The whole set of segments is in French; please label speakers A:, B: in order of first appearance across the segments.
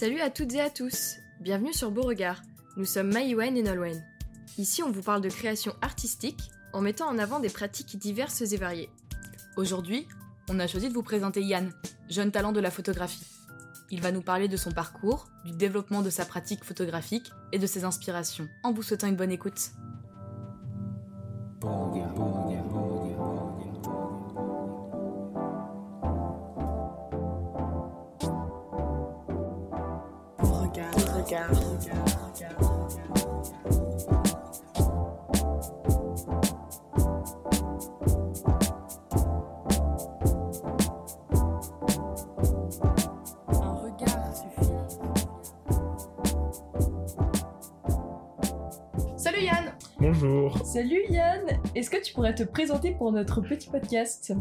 A: Salut à toutes et à tous, bienvenue sur Beauregard. Nous sommes Maïwen et Nolwenn. Ici, on vous parle de création artistique en mettant en avant des pratiques diverses et variées.
B: Aujourd'hui, on a choisi de vous présenter Yann, jeune talent de la photographie. Il va nous parler de son parcours, du développement de sa pratique photographique et de ses inspirations, en vous souhaitant une bonne écoute.
A: Regard suffit.
C: Salut Yann
D: Bonjour.
C: Salut Yann Est-ce que tu pourrais te présenter pour notre petit podcast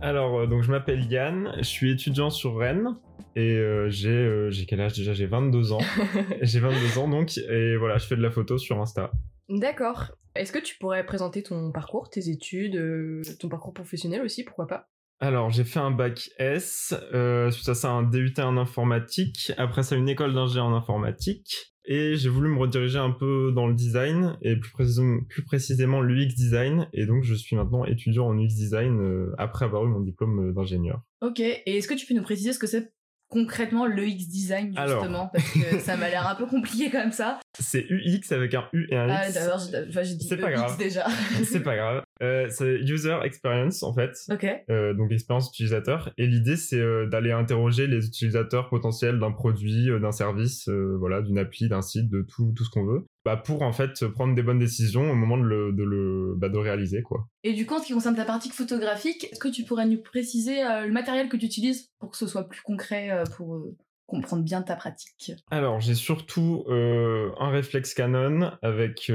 D: Alors, euh, donc je m'appelle Yann, je suis étudiant sur Rennes et euh, j'ai euh, j'ai quel âge déjà? J'ai 22 ans. j'ai 22 ans donc et voilà, je fais de la photo sur Insta.
C: D'accord. Est-ce que tu pourrais présenter ton parcours, tes études, euh, ton parcours professionnel aussi, pourquoi pas?
D: Alors, j'ai fait un bac S, euh, suite à ça un DUT en informatique, après ça une école d'ingé en informatique et j'ai voulu me rediriger un peu dans le design et plus précisément, plus l'UX design et donc je suis maintenant étudiant en UX design euh, après avoir eu mon diplôme euh, d'ingénieur.
C: Ok, et est-ce que tu peux nous préciser ce que c'est concrètement le X design
D: Alors.
C: justement Parce que ça m'a l'air un peu compliqué comme ça.
D: C'est UX avec un U et un
C: Ah
D: X.
C: d'abord j'ai dit
D: C'est pas grave.
C: déjà.
D: c'est pas grave. Euh, c'est user experience en fait.
C: ok.
D: Euh, donc expérience utilisateur et l'idée c'est euh, d'aller interroger les utilisateurs potentiels d'un produit, d'un service, voilà, d'une appli, d'un site, de tout tout ce qu'on veut, bah, pour en fait prendre des bonnes décisions au moment de le de le bah, de le réaliser quoi.
C: Et du coup, en ce qui concerne ta pratique photographique, est-ce que tu pourrais nous préciser euh, le matériel que tu utilises pour que ce soit plus concret euh, pour euh, comprendre bien ta pratique?
D: Alors j'ai surtout un réflexe Canon avec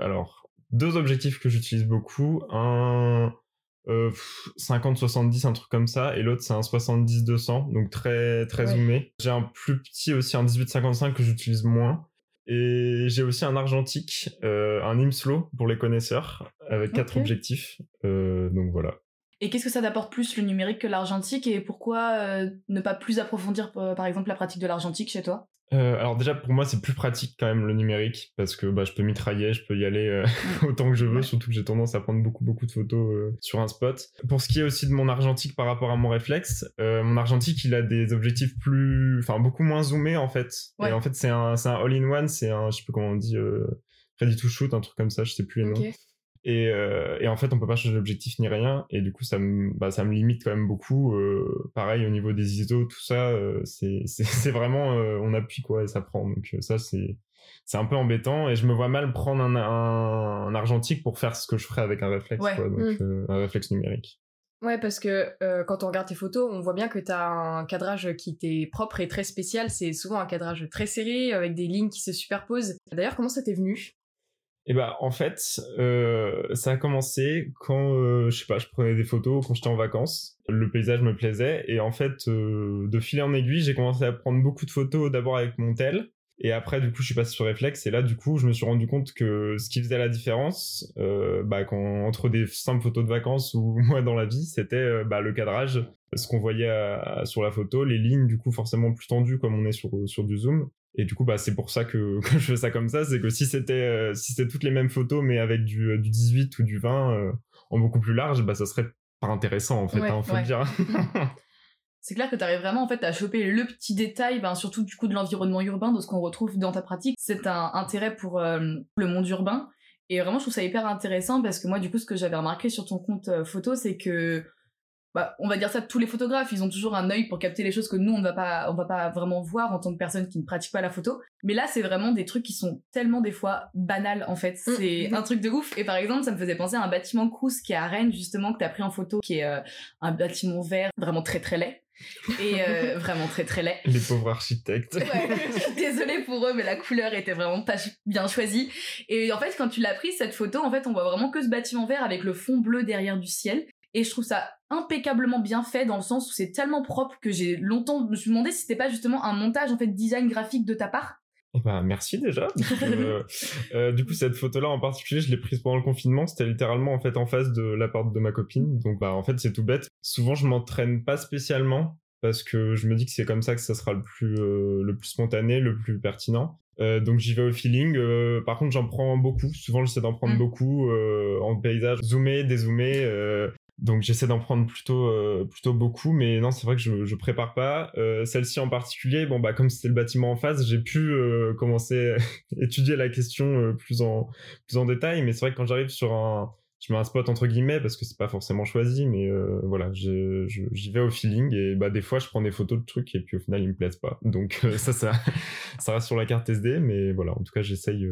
D: alors deux objectifs que j'utilise beaucoup, un euh, 50-70 un truc comme ça et l'autre c'est un 70-200 donc très très
C: Ouais.
D: zoomé. J'ai un plus petit aussi un 18-55 que j'utilise moins et j'ai aussi un argentique, euh, un Imslo pour les connaisseurs avec quatre objectifs. Euh, donc voilà.
C: Et qu'est-ce que ça t'apporte plus le numérique que l'argentique? Et pourquoi euh, ne pas plus approfondir par exemple la pratique de l'argentique chez toi?
D: Euh, alors déjà pour moi c'est plus pratique quand même le numérique parce que bah, je peux mitrailler, je peux y aller euh, autant que je veux, surtout que j'ai tendance à prendre beaucoup beaucoup de photos euh, sur un spot. Pour ce qui est aussi de mon argentique par rapport à mon réflexe, euh, mon argentique il a des objectifs plus, enfin beaucoup moins zoomés en fait.
C: Ouais.
D: Et en fait c'est un c'est un all in one, c'est un je sais plus comment on dit euh, ready to shoot un truc comme ça, je sais plus les noms. Et, euh, et en fait, on peut pas changer d'objectif ni rien. Et du coup, ça me, bah, ça me limite quand même beaucoup. Euh, pareil, au niveau des ISO, tout ça, euh, c'est, vraiment, on appuie quoi et ça prend. Donc ça, c'est, c'est un peu embêtant. Et je me vois mal prendre un, un, un argentique pour faire ce que je ferais avec un réflexe,
C: Ouais.
D: quoi. Donc
A: Mm.
D: un réflexe numérique.
A: Ouais, parce que euh, quand on regarde tes photos, on voit bien que t'as un cadrage qui t'est propre et très spécial. C'est souvent un cadrage très serré, avec des lignes qui se superposent. D'ailleurs, comment ça t'est venu?
D: Et bah en fait, euh, ça a commencé quand euh, je sais pas, je prenais des photos quand j'étais en vacances. Le paysage me plaisait et en fait, euh, de fil en aiguille, j'ai commencé à prendre beaucoup de photos d'abord avec mon tel. Et après, du coup, je suis passé sur réflexe et là, du coup, je me suis rendu compte que ce qui faisait la différence, euh, bah, quand, entre des simples photos de vacances ou moi dans la vie, c'était euh, bah, le cadrage, ce qu'on voyait à- sur la photo, les lignes, du coup, forcément plus tendues comme on est sur, sur du zoom. Et du coup, bah, c'est pour ça que, je fais ça comme ça. C'est que si c'était euh, si c'était toutes les mêmes photos, mais avec du, euh, du 18 ou du 20 euh, en beaucoup plus large, bah, ça serait pas intéressant, en fait,
C: Ouais,
D: hein, faut
C: ouais.
D: le dire.
C: C'est clair que tu arrives vraiment en fait à choper le petit détail, ben, surtout du coup de l'environnement urbain, de ce qu'on retrouve dans ta pratique. C'est un intérêt pour euh, le monde urbain. Et vraiment, je trouve ça hyper intéressant parce que moi, du coup, ce que j'avais remarqué sur ton compte photo, c'est que, bah, on va dire ça, tous les photographes, ils ont toujours un œil pour capter les choses que nous, on ne va pas, on va pas vraiment voir en tant que personne qui ne pratique pas la photo. Mais là, c'est vraiment des trucs qui sont tellement des fois banals, en fait. C'est
A: Mm.
C: un truc de ouf. Et par exemple, ça me faisait penser à un bâtiment Crous qui est à Rennes, justement, que t'as pris en photo, qui est euh, un bâtiment vert, vraiment très très laid. Et euh, vraiment très très laid.
D: les pauvres architectes.
C: Ouais, je suis désolée pour eux, mais la couleur était vraiment pas bien choisie. Et en fait, quand tu l'as prise, cette photo, en fait, on voit vraiment que ce bâtiment vert avec le fond bleu derrière du ciel. Et je trouve ça impeccablement bien fait dans le sens où c'est tellement propre que j'ai longtemps je me suis demandé si c'était pas justement un montage en fait design graphique de ta part.
D: Ben, merci déjà. euh, euh, du coup, cette photo-là en particulier, je l'ai prise pendant le confinement. C'était littéralement en fait en face de l'appart de ma copine. Donc, bah, en fait, c'est tout bête. Souvent, je m'entraîne pas spécialement. parce que je me dis que c'est comme ça que ça sera le plus, euh, le plus spontané, le plus pertinent. Donc j'y vais au feeling. Par contre, j'en prends beaucoup. Souvent, j'essaie d'en prendre
C: Mm.
D: beaucoup en paysage, zoomer, dézoomer. Donc j'essaie d'en prendre plutôt, euh, plutôt beaucoup. Mais non, c'est vrai que je, je prépare pas. Euh, Celle-ci en particulier, bon bah comme c'était le bâtiment en face, j'ai pu euh, commencer à étudier la question plus en, plus en détail. Mais c'est vrai que quand j'arrive sur un je mets un spot entre guillemets parce que c'est pas forcément choisi mais voilà j'y vais au feeling et bah des fois je prends des photos de trucs et puis au final ils me plaisent pas donc ça ça ça reste sur la carte SD mais voilà en tout cas j'essaye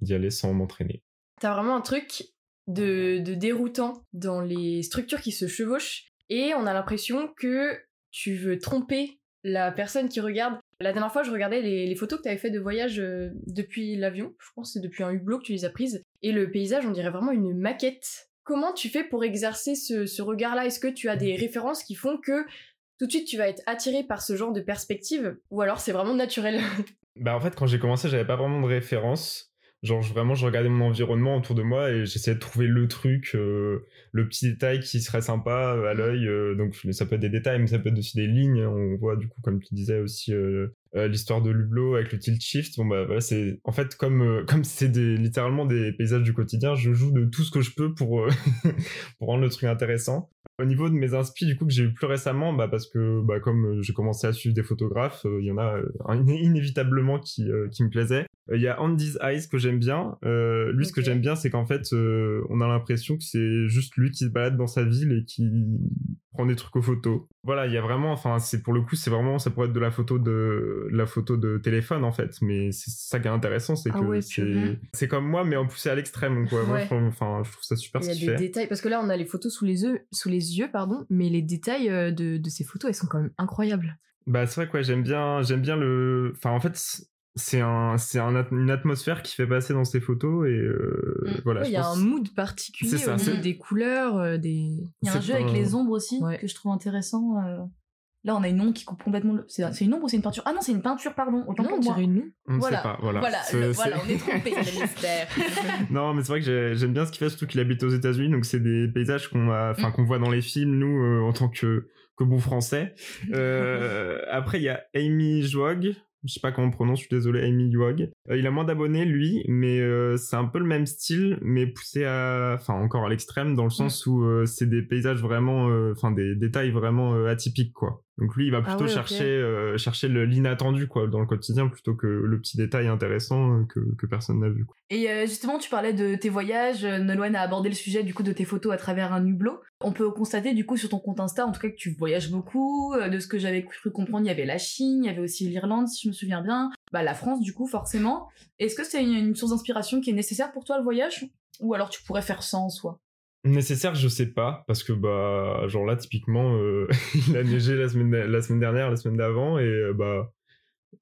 D: d'y aller sans m'entraîner
A: T'as vraiment un truc de, déroutant dans les structures qui se chevauchent et on a l'impression que tu veux tromper la personne qui regarde. La dernière fois, je regardais les, photos que tu avais fait de voyage euh, depuis l'avion. Je pense que c'est depuis un hublot que tu les as prises. Et le paysage, on dirait vraiment une maquette. Comment tu fais pour exercer ce, regard-là? Est-ce que tu as des références qui font que tout de suite tu vas être attiré par ce genre de perspective? Ou alors c'est vraiment naturel?
D: Bah en fait quand j'ai commencé j'avais pas vraiment de référence genre vraiment je regardais mon environnement autour de moi et j'essayais de trouver le truc euh, le petit détail qui serait sympa euh, à l'œil euh, donc ça peut être des détails mais ça peut être aussi des lignes. On voit du coup comme tu disais aussi euh, l'histoire de Lublo avec le tilt shift. Bon bah voilà c'est en fait comme comme c'est des littéralement des paysages du quotidien je joue de tout ce que je peux pour pour rendre le truc intéressant. Au niveau de mes inspi du coup que j'ai eu plus récemment bah parce que bah comme j'ai commencé à suivre des photographes euh, il y en a euh, iné- inévitablement qui euh, qui me plaisaient. Euh, il y a Andy's Eyes que j'aime bien. Euh, lui ce que j'aime bien c'est qu'en fait euh, on a l'impression que c'est juste lui qui se balade dans sa ville et qui prend des trucs aux photos. Voilà il y a vraiment enfin c'est pour le coup c'est vraiment ça pourrait être de la photo de, de la photo de téléphone en fait. Mais c'est ça qui est intéressant c'est
A: Ah
D: que
A: ouais,
D: c'est c'est comme moi mais en poussé à l'extrême quoi. Moi,
A: Ouais.
D: je trouve- enfin je trouve ça super
A: Il y a des
D: fait
A: détails parce que là on a les photos sous les yeux, sous les yeux pardon, mais les détails euh, de, de ces photos elles sont quand même incroyables.
D: Bah c'est vrai quoi, j'aime bien j'aime bien le enfin en fait c'est un c'est un at- une atmosphère qui fait passer dans ces photos et euh,
C: Mm.
D: voilà,
A: Ouais, il y a
D: pense-
A: un mood particulier
D: C'est ça,
A: au niveau des couleurs, euh, des.
C: Il y a un jeu avec les ombres aussi
A: Ouais.
C: que je trouve intéressant. euh. Là, on a une ombre qui coupe complètement le. C'est c'est une ombre ou c'est une peinture? Ah non, c'est une peinture, pardon. Autant
A: Non,
C: pour
A: on dirait une.
D: on ne
C: voilà.
D: sait pas, voilà.
C: Voilà, le- on est trompé, le mystère.
D: non, mais c'est vrai que j'ai- j'aime bien ce qu'il fait, surtout qu'il habite aux États-Unis, donc c'est des paysages qu'on a, enfin
C: Mm.
D: qu'on voit dans les films, nous, euh, en tant que que bons Français. Euh, après, il y a Amy Joag. Je sais pas comment on prononce, je suis désolé, Amy Joag. Euh, il a moins d'abonnés, lui, mais euh, c'est un peu le même style, mais poussé à, enfin encore à l'extrême, dans le sens où euh, c'est des paysages vraiment, enfin des détails vraiment atypiques, quoi. Donc lui, il va plutôt
A: ouais, ok.
D: chercher, euh, chercher l'inattendu, quoi, dans le quotidien, plutôt que le petit détail intéressant euh, que, que personne n'a vu. quoi.
C: Et euh, justement, tu parlais de tes voyages. Nolwenn a abordé le sujet du coup de tes photos à travers un hublot. On peut constater du coup sur ton compte Insta, en tout cas, que tu voyages beaucoup. De ce que j'avais cru comprendre, il y avait la Chine, il y avait aussi l'Irlande, si je me souviens bien. Bah la France, du coup, forcément. Est-ce que c'est une, une source d'inspiration qui est nécessaire pour toi le voyage? Ou alors tu pourrais faire sans en soi?
D: Nécessaire, je sais pas, parce que bah, genre là, typiquement, euh, il a neigé la semaine, la semaine dernière, la semaine d'avant, et euh, bah,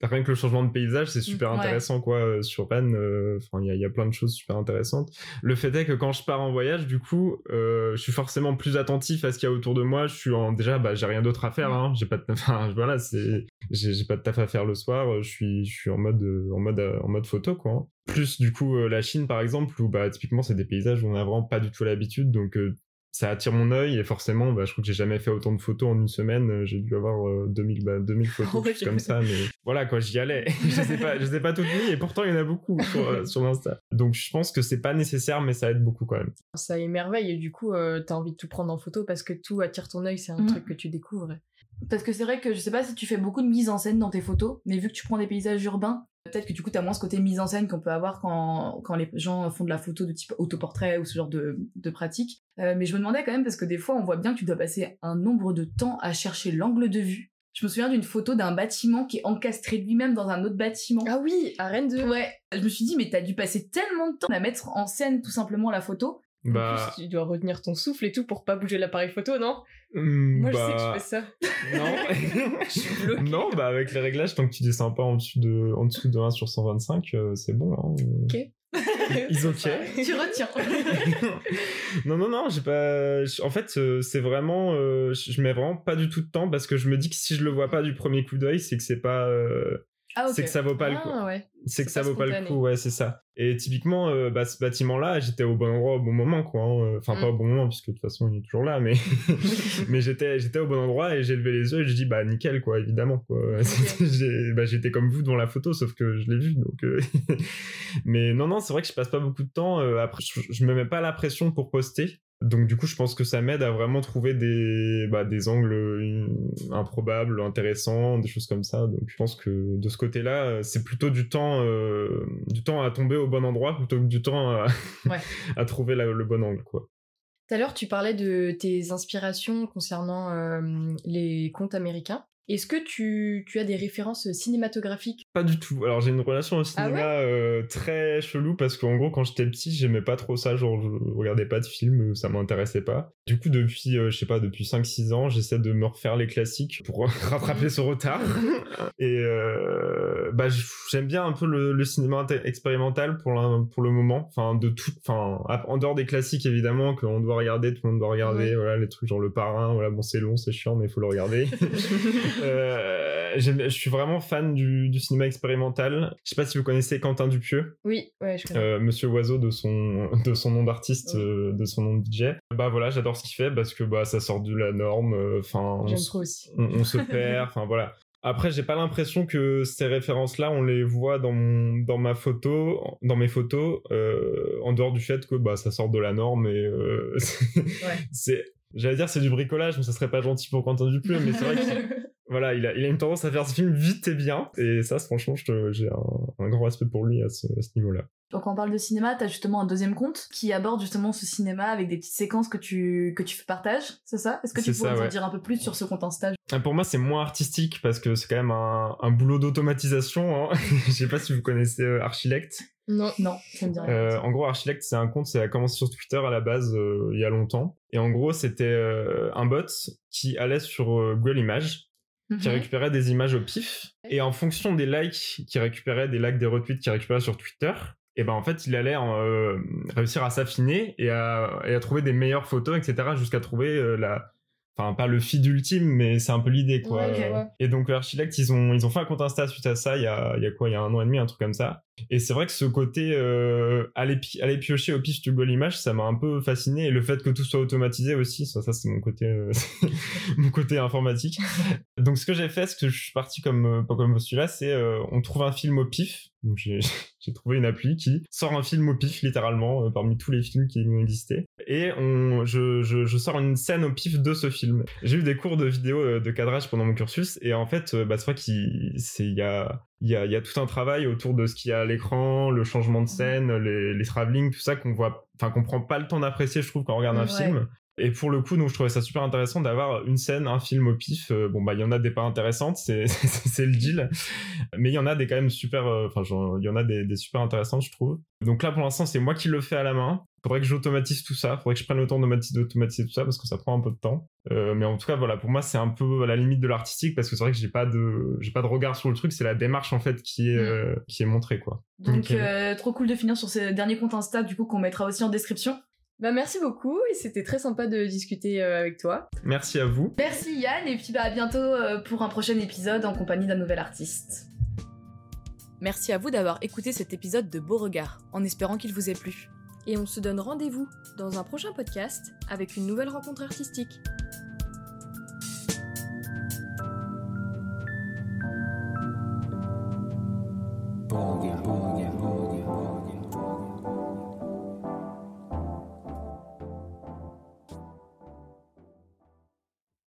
D: rien que le changement de paysage, c'est super
C: Ouais.
D: intéressant, quoi, euh, sur Rennes. euh, Enfin, il y a, il y a plein de choses super intéressantes. Le fait est que quand je pars en voyage, du coup, euh, je suis forcément plus attentif à ce qu'il y a autour de moi. Je suis en, déjà, bah, j'ai rien d'autre à faire, hein. J'ai pas de, enfin, voilà, c'est, j'ai pas de taf à faire le soir. Je suis, je suis en mode, en mode, en mode photo, quoi. hein. Plus du coup la Chine par exemple où bah typiquement c'est des paysages où on a vraiment pas du tout l'habitude donc euh, ça attire mon œil et forcément bah, je crois que j'ai jamais fait autant de photos en une semaine Euh, j'ai dû avoir euh, 2000 bah, 2000 photos comme ça mais voilà quoi j'y allais je sais pas je sais pas toutes mis et pourtant il y en a beaucoup sur, euh, sur l'insta donc je pense que c'est pas nécessaire mais ça aide beaucoup quand même
A: Ça émerveille et du coup euh, t'as envie de tout prendre en photo parce que tout attire ton œil, c'est un
C: Mhm.
A: truc que tu découvres.
C: Parce que c'est vrai que je sais pas si tu fais beaucoup de mise en scène dans tes photos, mais vu que tu prends des paysages urbains, peut-être que du coup t'as moins ce côté mise en scène qu'on peut avoir quand, quand les gens font de la photo de type autoportrait ou ce genre de, de pratique. Euh, mais je me demandais quand même parce que des fois on voit bien que tu dois passer un nombre de temps à chercher l'angle de vue. Je me souviens d'une photo d'un bâtiment qui est encastré lui-même dans un autre bâtiment.
A: Ah oui, à Rennes 2.
C: Ouais, je me suis dit mais t'as dû passer tellement de temps à mettre en scène tout simplement la photo.
A: En
D: bah
A: plus, tu dois retenir ton souffle et tout pour pas bouger l'appareil photo, non?
D: Hum,
A: Moi, je
D: bah,
A: sais que je fais ça.
D: non
A: Je suis bloquée.
D: non bah avec les réglages tant que tu descends pas en dessous de en dessous de 1 sur 125 euh, c'est bon hein.
A: Ok.
D: Ils ok.
C: tu retiens.
D: non, non, non, j'ai pas. En fait, euh, c'est vraiment. euh, je je mets vraiment pas du tout de temps parce que je me dis que si je le vois pas du premier coup d'œil, c'est que c'est pas.
C: Ah,
D: c'est que ça vaut pas le coup.
A: Ah ouais.
D: C'est que ça vaut pas le coup, ouais, c'est ça. Et typiquement, euh, bah, ce bâtiment-là, j'étais au bon endroit au bon moment, quoi. hein. Enfin, pas
A: Mm.
D: au bon moment, puisque de toute façon, il est toujours là, mais, mais j'étais, j'étais au bon endroit et j'ai levé les yeux et j'ai dit, bah, nickel, quoi, évidemment, quoi. Bah, j'étais comme vous devant la photo, sauf que je l'ai vu, donc. euh, mais non, non, c'est vrai que je passe pas beaucoup de temps. euh, après, je, je me mets pas la pression pour poster. Donc du coup, je pense que ça m'aide à vraiment trouver des, bah, des angles euh, improbables, intéressants, des choses comme ça. Donc je pense que de ce côté-là, euh, c'est plutôt du temps, euh, du temps à tomber au bon endroit plutôt que du temps à,
C: Ouais.
D: à trouver la- le bon angle, quoi.
A: Tout à l'heure, tu parlais de tes inspirations concernant euh, les contes américains. Est-ce que tu, tu as des références cinématographiques?
D: Pas du tout. Alors j'ai une relation au
A: Ah
D: cinéma euh, très chelou parce qu'en gros quand j'étais petit j'aimais pas trop ça, genre je regardais pas de films, euh, ça m'intéressait pas. Du coup depuis, euh, je sais pas, depuis 5-6 ans j'essaie de me refaire les classiques pour rattraper ce retard. Et euh, bah j'aime bien un peu le, le cinéma expérimental pour, pour le moment, enfin de tout, enfin en dehors des classiques évidemment qu'on doit regarder, tout le monde doit regarder,
A: Ouais.
D: voilà les trucs genre le parrain, voilà bon c'est long, c'est chiant mais il faut le regarder. Euh, je suis vraiment fan du, du cinéma expérimental. Je sais pas si vous connaissez Quentin Dupieux,
A: Oui, ouais, je connais.
D: euh, Monsieur Oiseau de son de son nom d'artiste,
A: Oui.
D: euh, de son nom de DJ. Bah voilà, j'adore ce qu'il fait parce que bah ça sort de la norme. Enfin, on,
A: J'aime
D: s-
A: trop aussi.
D: on- on se perd. Enfin voilà. Après, j'ai pas l'impression que ces références-là, on les voit dans mon, dans ma photo, dans mes photos, euh, en dehors du fait que bah ça sort de la norme et euh, c'est J'allais dire c'est du bricolage, mais ça serait pas gentil pour Quentin Dupieux, mais c'est vrai que voilà, il a, il a une tendance à faire ce film vite et bien. Et ça, franchement, je te- j'ai un, un grand respect pour lui à ce, à ce niveau-là.
C: Donc quand on parle de cinéma, t'as justement un deuxième compte qui aborde justement ce cinéma avec des petites séquences que tu que tu partages, c'est ça? Est-ce que tu
D: C'est
C: pourrais
D: ça,
C: nous en dire un peu plus sur ce compte Insta
D: Ah, Pour moi, c'est moins artistique parce que c'est quand même un, un boulot d'automatisation. Hein. Je sais pas si vous connaissez euh, Archilect.
A: Non.
C: Non, ça me dit rien.
D: Euh, en gros, Archilect, c'est un compte, ça a commencé sur Twitter à la base euh, il y a longtemps. Et en gros, c'était euh, un bot qui allait sur euh, Google Images, qui
C: Mhm.
D: récupérait des images au pif. Et en fonction des likes qu'il récupérait, des likes, des retweets qu'il récupérait sur Twitter, et ben en fait, il allait euh, réussir à s'affiner et à, et à trouver des meilleures photos, etc. jusqu'à trouver euh, la. Enfin, pas le feed ultime, mais c'est un peu l'idée, quoi.
A: Ouais, ok, ouais.
D: Et donc, Archilect, ils ont, ils ont fait un compte Insta suite à ça, il y a, il y a quoi, il y a un an et demi, un truc comme ça. Et c'est vrai que ce côté, euh, aller, aller piocher au pif du Google Images, ça m'a un peu fasciné. Et le fait que tout soit automatisé aussi, ça, c'est mon côté, euh, mon côté informatique. Donc, ce que j'ai fait, ce que je suis parti comme, euh, comme postulat, c'est, euh, on trouve un film au pif. Donc, j'ai, trouvé une appli qui sort un film au pif, littéralement, parmi tous les films qui existé. Et on, je, je, je sors une scène au pif de ce film. J'ai eu des cours de vidéo de cadrage pendant mon cursus. Et en fait, bah, c'est vrai qu'il, y a, il y a, il y a tout un travail autour de ce qu'il y a à l'écran, le changement de scène, les, les travelling, tout ça qu'on voit, enfin qu'on prend pas le temps d'apprécier, je trouve, quand on regarde un
C: Ouais.
D: film. Et pour le coup, donc je trouvais ça super intéressant d'avoir une scène, un film au pif. Euh, bon bah il y en a des pas intéressantes, c'est le deal, mais il y en a des quand même super. euh, Enfin il y en a des, des super intéressantes, je trouve. Donc là pour l'instant c'est moi qui le fais à la main. Faudrait que j'automatise tout ça, faudrait que je prenne le temps d'automati- d'automatiser tout ça parce que ça prend un peu de temps. Euh, mais en tout cas voilà, pour moi c'est un peu à la limite de l'artistique parce que c'est vrai que j'ai pas de j'ai pas de regard sur le truc, c'est la démarche en fait qui est
C: Mm.
D: euh, qui est montrée quoi.
C: Donc trop cool de finir sur ce dernier compte Insta du coup qu'on mettra aussi en description.
A: Bah merci beaucoup et c'était très sympa de discuter euh, avec toi.
D: merci à vous.
C: Merci Yann et puis bah à bientôt euh, pour un prochain épisode en compagnie d'un nouvel artiste.
B: Merci à vous d'avoir écouté cet épisode de Beauregard, en espérant qu'il vous ait plu.
A: Et on se donne rendez-vous dans un prochain podcast avec une nouvelle rencontre artistique.